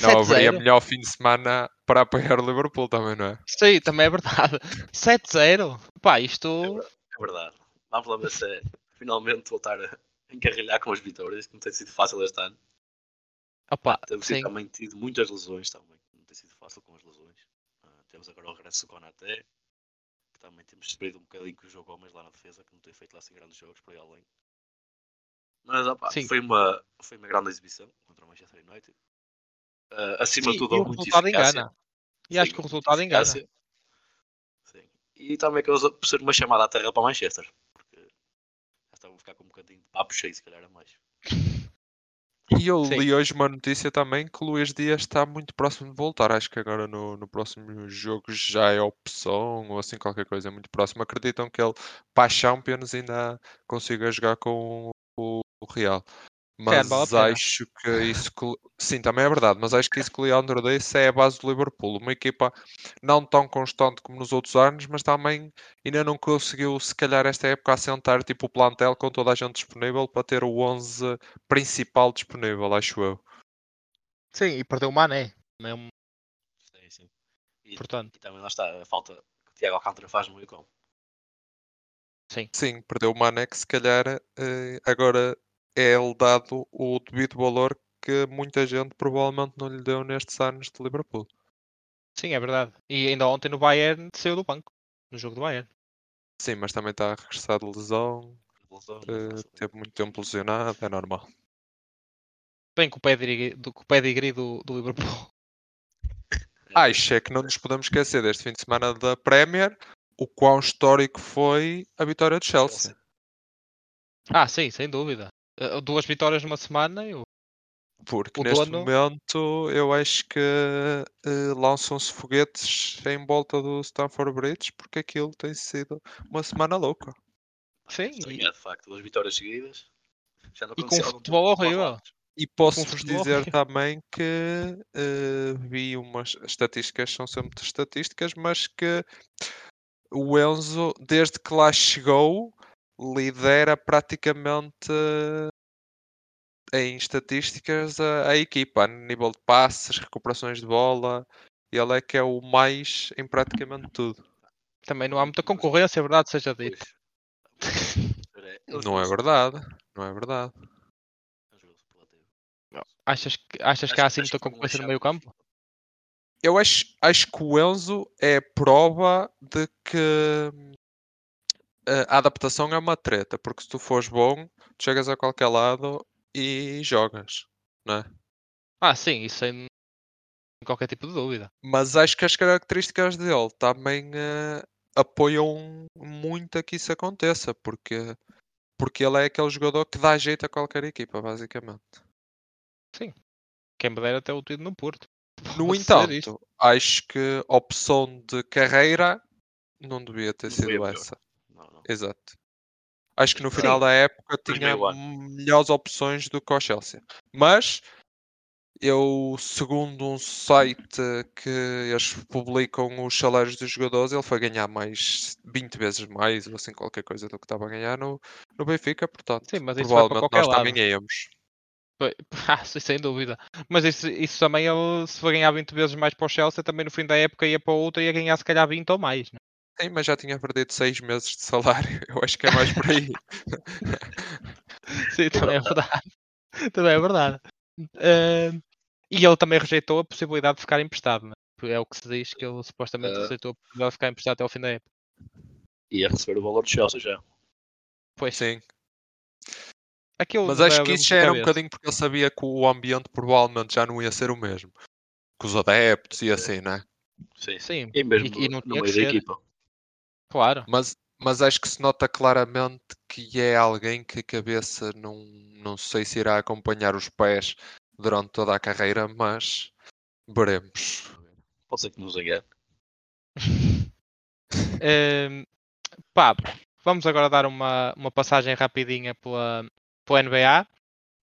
Não haveria 7-0. melhor fim de semana para apoiar o Liverpool também, não é? Sim, também é verdade. 7-0. Pá, isto. É verdade. Vamos lá ver se é finalmente voltar a encarrilhar com as vitórias, que não tem sido fácil este ano. Opa, Temos sim. também tido muitas lesões também. Não tem sido fácil com as lesões. Ah, temos agora o regresso do Konaté, que também temos sofrido um bocadinho com o jogo homens lá na defesa, que não tem feito lá assim grandes jogos por aí além. Mas Sim. foi, uma, foi uma grande exibição contra o Manchester United. Ah, acima Sim, de tudo, e o houve muita resultado eficácia. engana. E acho Sim, que o resultado engana. Sim. E também acabou por ser uma chamada à terra para o Manchester. Porque já estavam a ficar com um bocadinho de papo cheio, se calhar a mais. E eu Sim. li hoje uma notícia também que o Luís Dias está muito próximo de voltar. Acho que agora no, no próximo jogo já é opção ou assim qualquer coisa muito próximo. Acreditam que ele para a Champions ainda consiga jogar com o, o Real. Mas vale acho que isso que, sim, também é verdade, mas acho que isso que o Leandro disse é a base do Liverpool. Uma equipa não tão constante como nos outros anos, mas também ainda não conseguiu, se calhar, esta época, assentar tipo o plantel com toda a gente disponível para ter o 11 principal disponível, acho eu. Sim, e perdeu o Mané. Também é um- Sim, sim. E, Portanto. e também lá está a falta que o Tiago Alcântara faz no meio campo. Sim. Sim, perdeu o Mané que se calhar eh, agora é-lhe dado o devido valor que muita gente provavelmente não lhe deu nestes anos de Liverpool. Sim, é verdade. E ainda ontem no Bayern saiu do banco. No jogo do Bayern. Sim, mas também está a regressar de lesão, é fácil. teve muito tempo lesionado, é normal. Bem com o pedigree do, com o pedigree do, do Liverpool. Acho é que não nos podemos esquecer deste fim de semana da Premier o quão histórico foi a vitória de Chelsea. Ah, sim, sem dúvida. Uh, Duas vitórias numa semana. Eu... Porque O neste dono- momento eu acho que eh, lançam-se foguetes em volta do Stamford Bridge porque aquilo tem sido uma semana louca. Sim, e, é, de facto, duas vitórias seguidas. Já não e com futebol horrível. E posso-vos dizer horrível. também que eh, vi umas estatísticas, são sempre estatísticas, mas que o Enzo, desde que lá chegou, lidera praticamente eh, em estatísticas a, a equipa, a nível de passes, recuperações de bola. Ele é que é o mais em praticamente tudo. Também não há muita concorrência, é verdade, seja dito. É, Não é verdade. Não é verdade. Achas que, achas que há assim muita não concorrência no meio campo? Eu acho, acho que o Enzo é prova de que a adaptação é uma treta, porque se tu fores bom, tu chegas a qualquer lado e jogas, não é? Ah, sim, isso sem qualquer tipo de dúvida. Mas acho que as características dele também eh, apoiam muito a que isso aconteça, porque, porque ele é aquele jogador que dá jeito a qualquer equipa, basicamente. Quem me dera até o tido no Porto. No Pode entanto, acho que a opção de carreira não devia ter Não sido devia essa. Não, não. Exato. Acho que no Sim. final da época tinha melhores opções do que o Chelsea. Mas eu, segundo um site que eles publicam os salários dos jogadores, ele foi ganhar mais 20 vezes mais, ou assim qualquer coisa do que estava a ganhar no, no Benfica, portanto, Sim, mas isso provavelmente qualquer nós lado. também íamos. Pois- Ah, sim, sem dúvida. Mas isso, isso também, ele, se for ganhar 20 vezes mais para o Chelsea, também no fim da época ia para outra e ia ganhar se calhar 20 ou mais. Sim, mas já tinha perdido 6 meses de salário. Eu acho que é mais por aí. Sim, também é verdade. também é verdade. Ah, e ele também rejeitou a possibilidade de ficar emprestado. Né? É o que se diz que ele supostamente Ah. rejeitou a possibilidade de ficar emprestado até ao fim da época. Ia receber o valor do Chelsea já. Pois, Sim. aquilo Mas acho que isso já era um bocadinho porque eu sabia que o ambiente provavelmente já não ia ser o mesmo. Com os adeptos e assim, né? Sim. Sim, E mesmo e, e não no tinha meio da equipa. Claro. Mas, mas acho que se nota claramente que é alguém que a cabeça não, não sei se irá acompanhar os pés durante toda a carreira, mas veremos. Pode ser que nos engane. Ehm, pá, vamos agora dar uma, uma passagem rapidinha pela, pela NBA.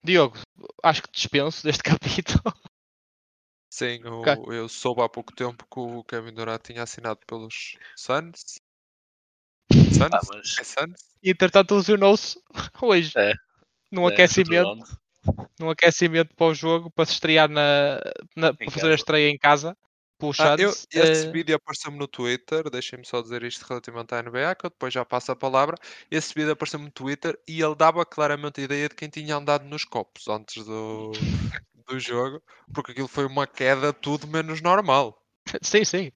Diogo, acho que dispenso deste capítulo. Sim, o- Ok. eu soube há pouco tempo que o Kevin Durant tinha assinado pelos Suns. Suns? Ah, mas É Suns? E entretanto lesionou-se hoje. É. Num é, aquecimento, num aquecimento para o jogo, para se estrear na, na- para fazer a estreia em casa. Pelos Ah, eu, esse Eh, vídeo apareceu-me no Twitter, deixem-me só dizer isto relativamente à NBA, que eu depois já passo a palavra. Esse vídeo apareceu-me no Twitter e ele dava claramente a ideia de quem tinha andado nos copos antes do, do jogo, porque aquilo foi uma queda tudo menos normal. sim, sim.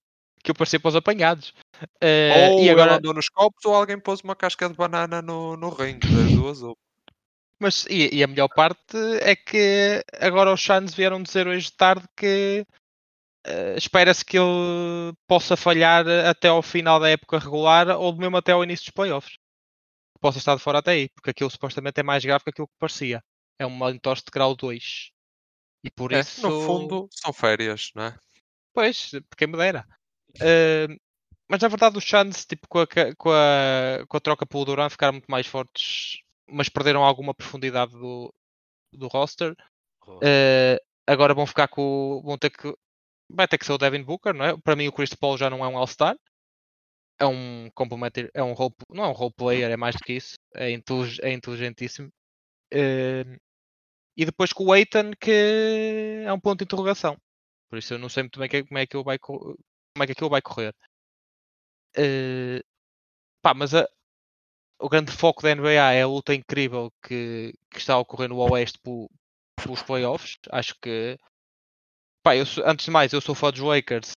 Que eu parecia para os apanhados. Eh, ou e agora, andou nos copos ou alguém pôs uma casca de banana no, no ringue, das duas. Ou... Mas e, e a melhor parte é que agora os Suns vieram dizer hoje de tarde que eh, espera-se que ele possa falhar até ao final da época regular ou mesmo até ao início dos playoffs. Possa estar de fora até aí, porque aquilo supostamente é mais grave que aquilo que parecia. É uma entorse de grau 2. E por É, isso. No fundo, são férias, não é? Pois, porque me dera. Mas na verdade os Suns, tipo, com a, com a, com a troca pelo Duran, ficaram muito mais fortes, mas perderam alguma profundidade do, do roster. Eh, agora vão ficar com. o- Vão ter que. Vai ter que ser o Devin Booker, não é? Para mim o Chris Paul já não é um All-Star. É um complementar, é um role, não é um role player, é mais do que isso. É, intelig- é inteligentíssimo. Eh, e depois com o Aiton que é um ponto de interrogação. Por isso eu não sei muito bem que- como é que ele vai, como é que aquilo vai correr. Eh, pá, mas a- o grande foco da NBA é a luta incrível que, que está a ocorrer no Oeste pelos playoffs. Acho que pá, eu antes de mais eu sou fã dos Lakers.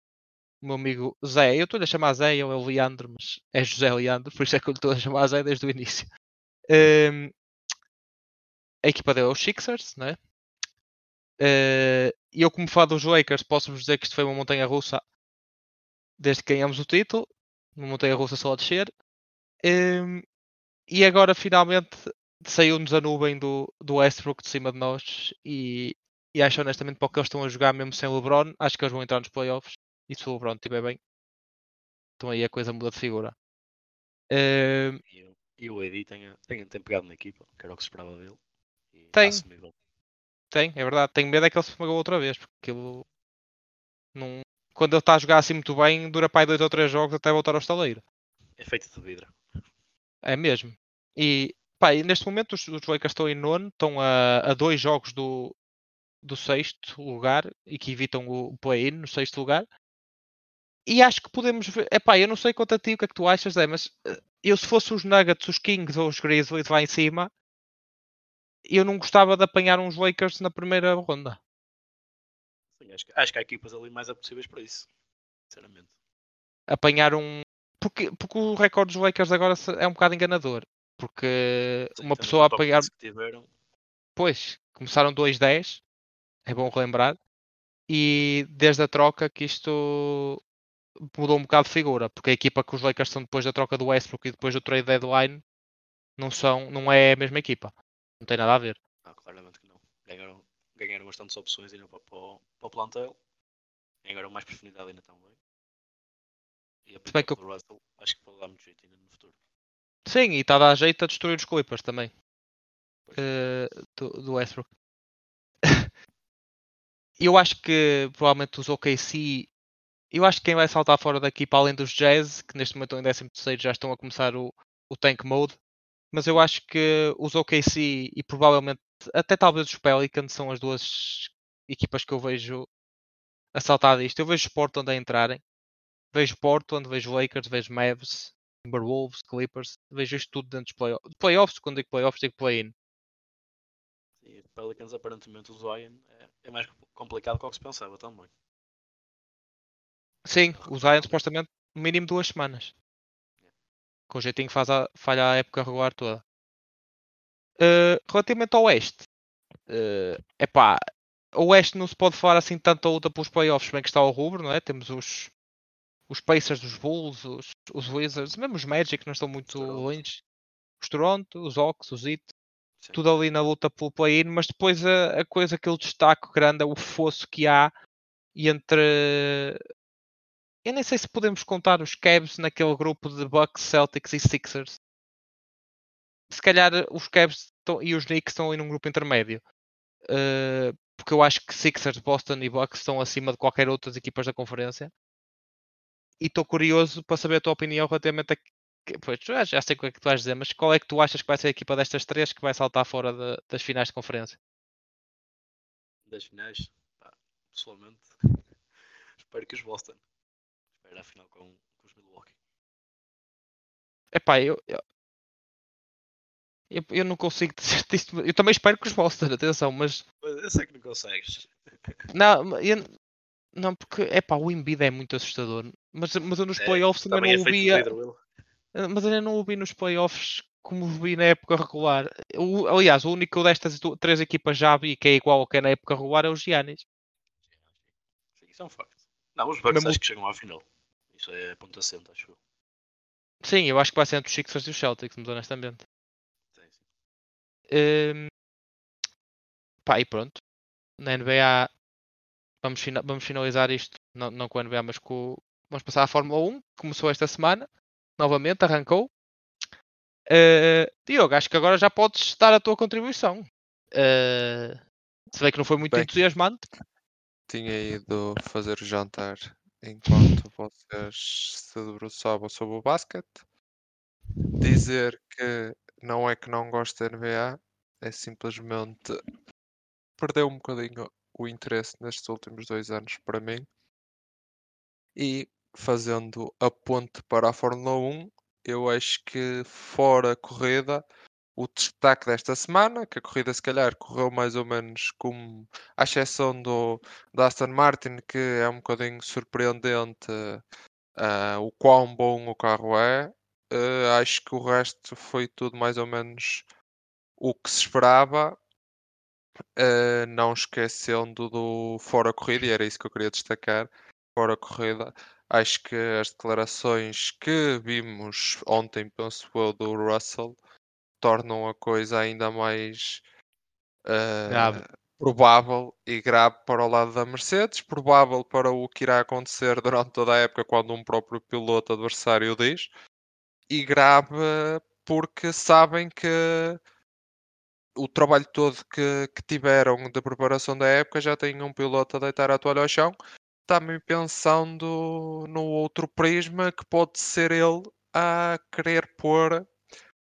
Meu amigo Zé, eu estou-lhe a chamar Zé, ele é o Leandro, mas é José Leandro, por isso é que eu lhe estou a chamar Zé desde o início. Ehm, a equipa dele é os Sixers, né? Eh, E eu, como fã dos Lakers, posso-vos dizer que isto foi uma montanha russa desde que ganhamos o título. Uma montanha russa só a descer. Ehm, e agora finalmente saiu-nos a nuvem do, do Westbrook de cima de nós. E, e acho honestamente para o que eles estão a jogar, mesmo sem o LeBron, acho que eles vão entrar nos playoffs. E se o LeBron estiver bem, então aí a coisa muda de figura. Ehm, E, o- e AD tem, tem, tem pegado na equipa, que era o que se esperava dele. Tem. Tem, é verdade. Tenho medo é que ele se esmagou outra vez, porque aquilo não. Quando ele está a jogar assim muito bem, dura para aí dois ou três jogos até voltar ao estaleiro. É feito de vidro. É mesmo. E, pá, e neste momento os, os Lakers estão em nono, estão a, a dois jogos do, do sexto lugar e que evitam o, play-in no sexto lugar. e acho que podemos ver. Epá, eu não sei quanto a ti o que é que tu achas, Zé, mas eh, eu se fosse os Nuggets, os Kings ou os Grizzlies lá em cima, eu não gostava de apanhar uns Lakers na primeira ronda. Acho, que, acho que há equipas ali mais apetecíveis para isso. Sinceramente. Apanhar um. Porque, porque o recorde dos Lakers agora é um bocado enganador. Porque Sim, uma pessoa a apanhar. 15 que tiveram, Pois, começaram 2-10, é bom relembrar. E desde a troca que isto mudou um bocado de figura, porque a equipa que os Lakers são depois da troca do Westbrook e depois do trade deadline não, são, não é a mesma equipa. Não tem nada a ver. não, claramente que não. Ganharam, ganharam bastantes opções ainda para, para, o- para o plantel. Ganharam mais profundidade ainda também. E a bem que do Russell acho que pode dar muito jeito ainda no futuro. Sim, e está a dar jeito a destruir os Clippers também. Eh, do, do Westbrook. eu acho que provavelmente os OKC. Eu acho que quem vai saltar fora daqui para além dos Jazz, que neste momento estão em 13 já estão a começar o, o tank mode. Mas eu acho que os OKC e provavelmente até talvez os Pelicans são as duas equipas que eu vejo a saltar disto. Eu vejo Portland a entrarem. Vejo Portland, vejo Lakers, vejo Mavs, Timberwolves, Clippers. Vejo isto tudo dentro dos playoffs. Playoffs, quando digo playoffs, digo play-in. E o Pelicans, aparentemente, o Zion é, é mais complicado do que o que se pensava também. Sim, o Zion supostamente no mínimo duas semanas. Com o jeitinho que faz a, falha a época regular toda. Eh, relativamente ao Oeste, é epá, o Oeste não se pode falar assim tanto a luta pelos playoffs, bem que está ao rubro, não é? Temos os, os Pacers dos Bulls, os, os Wizards, mesmo os Magic não estão muito longe. Os Toronto, os Hawks, os Heat, Sim. tudo ali na luta pelo play-in, mas depois a, a coisa que eu destaco grande é o fosso que há entre. Eu nem sei se podemos contar os Cavs naquele grupo de Bucks, Celtics e Sixers. Se calhar os Cavs estão- e os Knicks estão ali num grupo intermédio. Uh, porque eu acho que Sixers, Boston e Bucks estão acima de qualquer outras equipas da conferência. E estou curioso para saber a tua opinião relativamente a. Pois, já, já sei o que é que tu vais dizer, mas qual é que tu achas que vai ser a equipa destas três que vai saltar fora da- das finais de conferência? Das finais, pá, pessoalmente, espero que os Boston. Espero a final com, com os Milwaukee. Epá, eu, eu, eu, eu não consigo dizer isto. Eu também espero que os Boston, atenção, mas Mas Eu sei que não consegues. não, eu, não porque epá, o Embiid é muito assustador. Mas, mas eu nos É, playoffs também, Também não é o feito de via. líder, Will. Mas eu não o vi nos playoffs como vi na época regular. O- aliás, o único destas três equipas já vi que é igual ao que é na época regular é o Giannis. Sim, isso é um facto. Não, os Bucks Mesmo- acho que chegam à final. Isso é ponto assento, acho eu. Sim, eu acho que vai ser entre os Sixers e os Celtics, muito honestamente. Hum, pá, e pronto. Na NBA vamos, fina- vamos finalizar isto, não, não com a NBA, mas com. Vamos passar à Fórmula 1, que começou esta semana, novamente, arrancou. Uh, Diogo, acho que agora já podes dar a tua contribuição. Uh, se bem que não foi muito Bem. entusiasmante. Tinha ido fazer o jantar enquanto vocês se debruçavam sobre o basquete. Dizer que não é que não gosto da NBA, é simplesmente perdeu um bocadinho o interesse nestes últimos dois anos para mim. E fazendo a ponte para a Fórmula 1, eu acho que fora a corrida, o destaque desta semana, que a corrida se calhar correu mais ou menos como, à exceção do, Aston Martin, que é um bocadinho surpreendente ah, o quão bom o carro é. Eh, acho que o resto foi tudo mais ou menos o que se esperava. eh, não esquecendo do fora corrida, e era isso que eu queria destacar. Fora corrida, acho que as declarações que vimos ontem, penso eu, do Russell, tornam a coisa ainda mais Grave. provável e grave para o lado da Mercedes, provável para o que irá acontecer durante toda a época quando um próprio piloto adversário diz, e grave porque sabem que o trabalho todo que, que tiveram de preparação da época já tem um piloto a deitar a toalha ao chão, também pensando no outro prisma que pode ser ele a querer pôr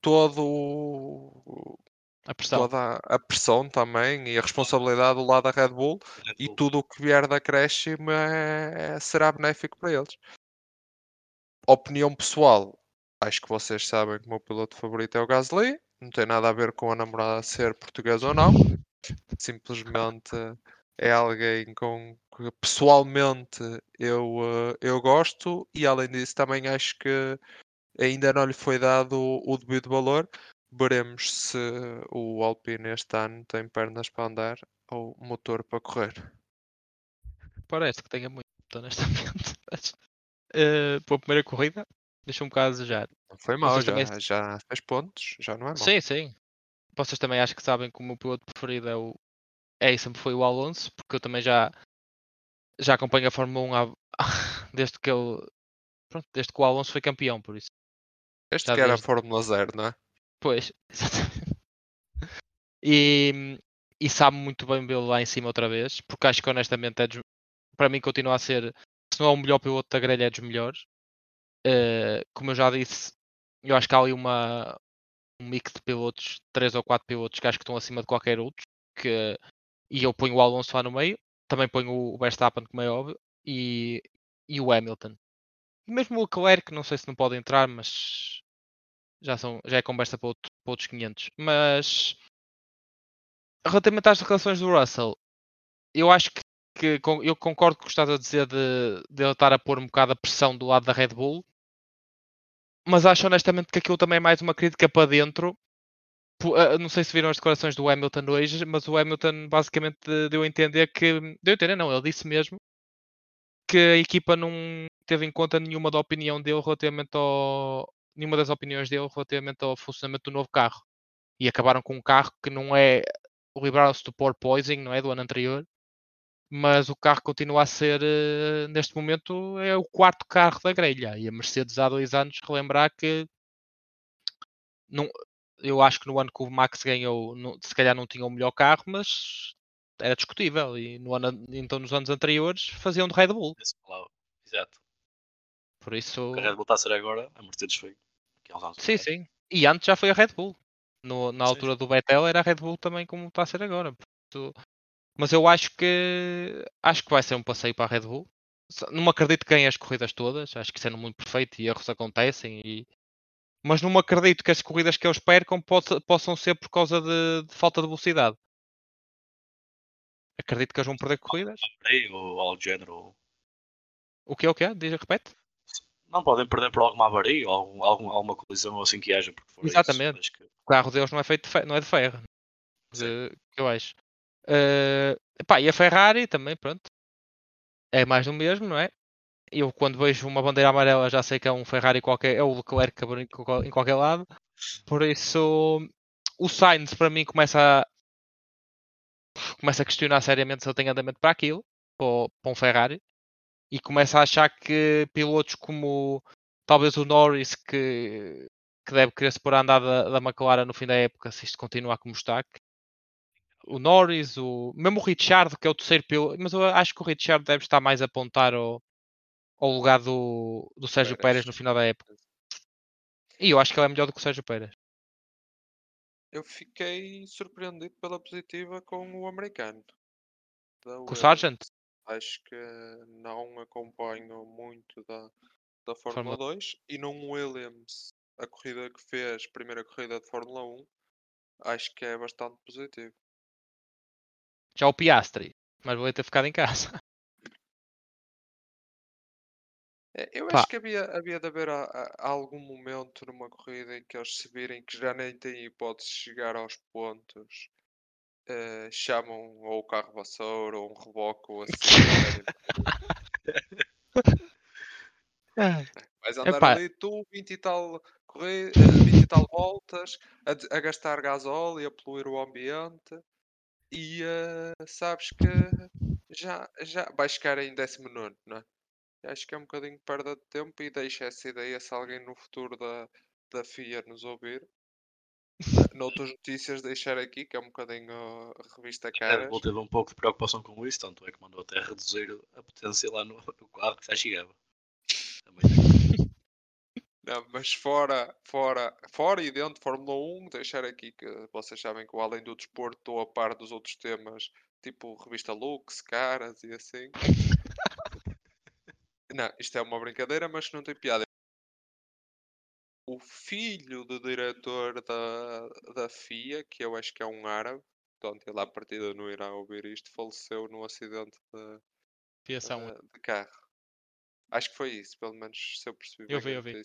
todo A pressão. toda a pressão também e a responsabilidade do lado da Red Bull Red e Bull. tudo o que vier de acréscimo é- será benéfico para eles. Opinião pessoal, acho que vocês sabem que o meu piloto favorito é o Gasly, não tem nada a ver com a namorada ser portuguesa ou não, simplesmente é alguém com que pessoalmente eu, eh, eu gosto e além disso também acho que ainda não lhe foi dado o, o devido valor. Veremos se o Alpine este ano tem pernas para andar ou motor para correr. Parece que tenha muito, honestamente. Mas, eh, para a primeira corrida, deixa um bocado. Não foi mal, Vocês já, também- já fez pontos, já não é mal. Sim, sim. Vocês também acho que sabem que o meu piloto preferido é o. É sempre foi o Alonso, porque eu também já. Já acompanho a Fórmula 1 há- desde que ele. Pronto, desde que o Alonso foi campeão, por isso. Este já que era a desde- Fórmula 0, não é? Pois, exatamente. E, e sabe muito bem vê-lo lá em cima outra vez, porque acho que honestamente é dos- para mim continua a ser, se não é o melhor piloto da grelha, é dos melhores. Eh, como eu já disse, eu acho que há ali uma, um mix de pilotos, três ou quatro pilotos que acho que estão acima de qualquer outro. Que, e eu ponho o Alonso lá no meio, também ponho o Verstappen, como é óbvio, e, e o Hamilton. E mesmo o Leclerc, não sei se não pode entrar, mas já, são, já é conversa para, outro- para outros 500. Mas relativamente às declarações do Russell, eu acho que, que eu concordo com o que estás a dizer de, de ele estar a pôr um bocado a pressão do lado da Red Bull, mas acho honestamente que aquilo também é mais uma crítica para dentro. Ah, Não sei se viram as declarações do Hamilton hoje, mas o Hamilton basicamente deu a entender que. Deu a entender, não, ele disse mesmo que a equipa não teve em conta nenhuma da opinião dele relativamente ao. nenhuma das opiniões dele relativamente ao funcionamento do novo carro. E acabaram com um carro que não é. livraram-se do porpoising, não é? Do ano anterior. Mas o carro continua a ser, eh, neste momento, é o quarto carro da grelha. E a Mercedes há dois anos relembrar que não, eu acho que no ano que o Max ganhou, não- se calhar não tinha o melhor carro, mas era discutível. E no ano, então nos anos anteriores faziam de Red Bull. Exato. Por isso. A Red Bull está a ser agora, a Mercedes foi. Anos Sim, sim. E antes já foi a Red Bull. No- na altura do Vettel era a Red Bull também como está a ser agora. Portanto, mas eu acho que acho que vai ser um passeio para a Red Bull. Não me acredito que ganhe as corridas todas. Acho que isso é muito perfeito e erros acontecem. E... Mas não me acredito que as corridas que eles percam possa- possam ser por causa de, de falta de velocidade. Acredito que eles vão perder corridas. Ou algo do género. O que é o que é? Diz, repete. Não podem perder por alguma avaria ou algum, algum- alguma colisão ou assim que haja. Porque Exatamente. Isso, que- o carro deles não é feito de ferro, não é de ferro. De- que eu acho. Eh, epá, e a Ferrari também, pronto. É mais do mesmo, não é? Eu quando vejo uma bandeira amarela já sei que é um Ferrari qualquer, é o Leclerc em qual- em qualquer lado. Por isso o Sainz para mim começa a começa a questionar seriamente se ele tem andamento para aquilo, para, para um Ferrari, e começa a achar que pilotos como talvez o Norris que, que deve querer se pôr a andar da, da McLaren no fim da época, se isto continuar como está. que- O Norris, o, mesmo o Richard, que é o terceiro piloto, mas eu acho que o Richard deve estar mais a apontar ao, ao lugar do, do Sérgio Pérez. Pérez no final da época. E eu acho que ele é melhor do que o Sérgio Pérez. Eu fiquei surpreendido pela positiva com o americano. da Com o. Sargent? Acho que não acompanho muito da, da Fórmula Fórmula- 2 e num Williams, a corrida que fez, primeira corrida de Fórmula 1, acho que é bastante positivo. Já o Piastri, mas vou ter ficado em casa. É, Eu Pá. acho que havia, havia de haver a- a- algum momento numa corrida em que eles se virem que já nem têm hipótese de chegar aos pontos, eh, chamam ou o carro vassoura ou um reboque ou assim. Vais andar Epá. ali tu 20 e tal, corri- eh, 20 e tal voltas a, a gastar gasóleo e a poluir o ambiente e eh, sabes que já, já vais chegar em 19, não é? Acho que é um bocadinho perda de tempo e deixa essa ideia se alguém no futuro da, da FIA nos ouvir. Eh, Noutras notícias deixar aqui, que é um bocadinho a revista A Red Caras. Bull teve um pouco de preocupação com isso, tanto é que mandou até reduzir a potência lá no, no carro que já chegava. Também Não, mas fora, fora, fora e dentro de Fórmula 1, deixar aqui que vocês sabem que eu, além do desporto, estou a par dos outros temas, tipo revista Lux, caras e assim. não, isto é uma brincadeira, mas não tem piada. O filho do diretor da, da FIA, que eu acho que é um árabe, portanto ele à partida não irá ouvir isto, faleceu num acidente de, Fiação. eh, de carro. Acho que foi isso, pelo menos se eu percebi. Eu vi, a eu vi.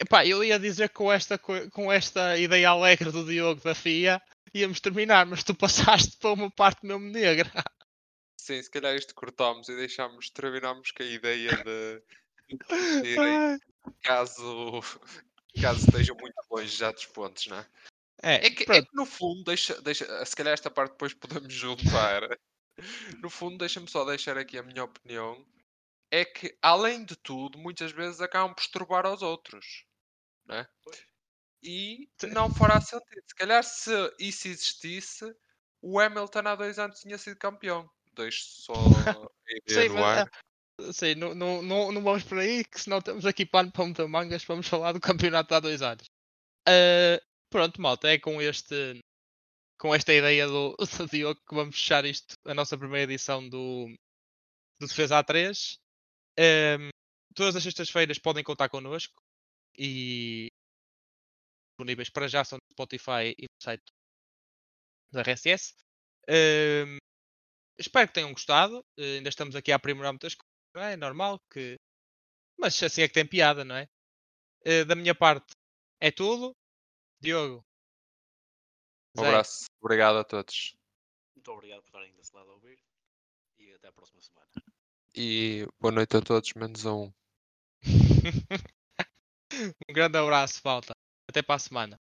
Epá, eu ia dizer que com esta, co- com esta ideia alegre do Diogo da FIA íamos terminar, mas tu passaste para uma parte mesmo negra. Sim, se calhar isto cortámos e deixámos, terminámos com a ideia de caso, caso estejam muito longe já dos pontos, não é? É, É que, é que no fundo, deixa, deixa, se calhar esta parte depois podemos juntar. No fundo, deixa-me só deixar aqui a minha opinião. É que, além de tudo, muitas vezes acabam por estrobar aos outros. Não é? E não fará sentido. Se calhar, se isso existisse, o Hamilton há dois anos tinha sido campeão. Deixo só Sim, mas, ah, sim, não, não, não, não vamos por aí, que senão estamos aqui pano para muita mangas, vamos falar do campeonato há dois anos. Ah, pronto, malta, é com este com esta ideia do, do Diogo que vamos fechar isto, a nossa primeira edição do, do Defesa A3. Ahm, todas as sextas-feiras podem contar connosco e disponíveis para já são no Spotify e no site da RSS. Ahm, espero que tenham gostado. Eh, ainda estamos aqui a aprimorar muitas coisas, não é? É normal que. Mas assim é que tem piada, não é? Eh, da minha parte é tudo. Diogo. Um Zé, abraço. Obrigado a todos. Muito obrigado por estarem desse lado a ouvir. E até a próxima semana. E boa noite a todos, menos a um. um grande abraço, falta. Até para a semana.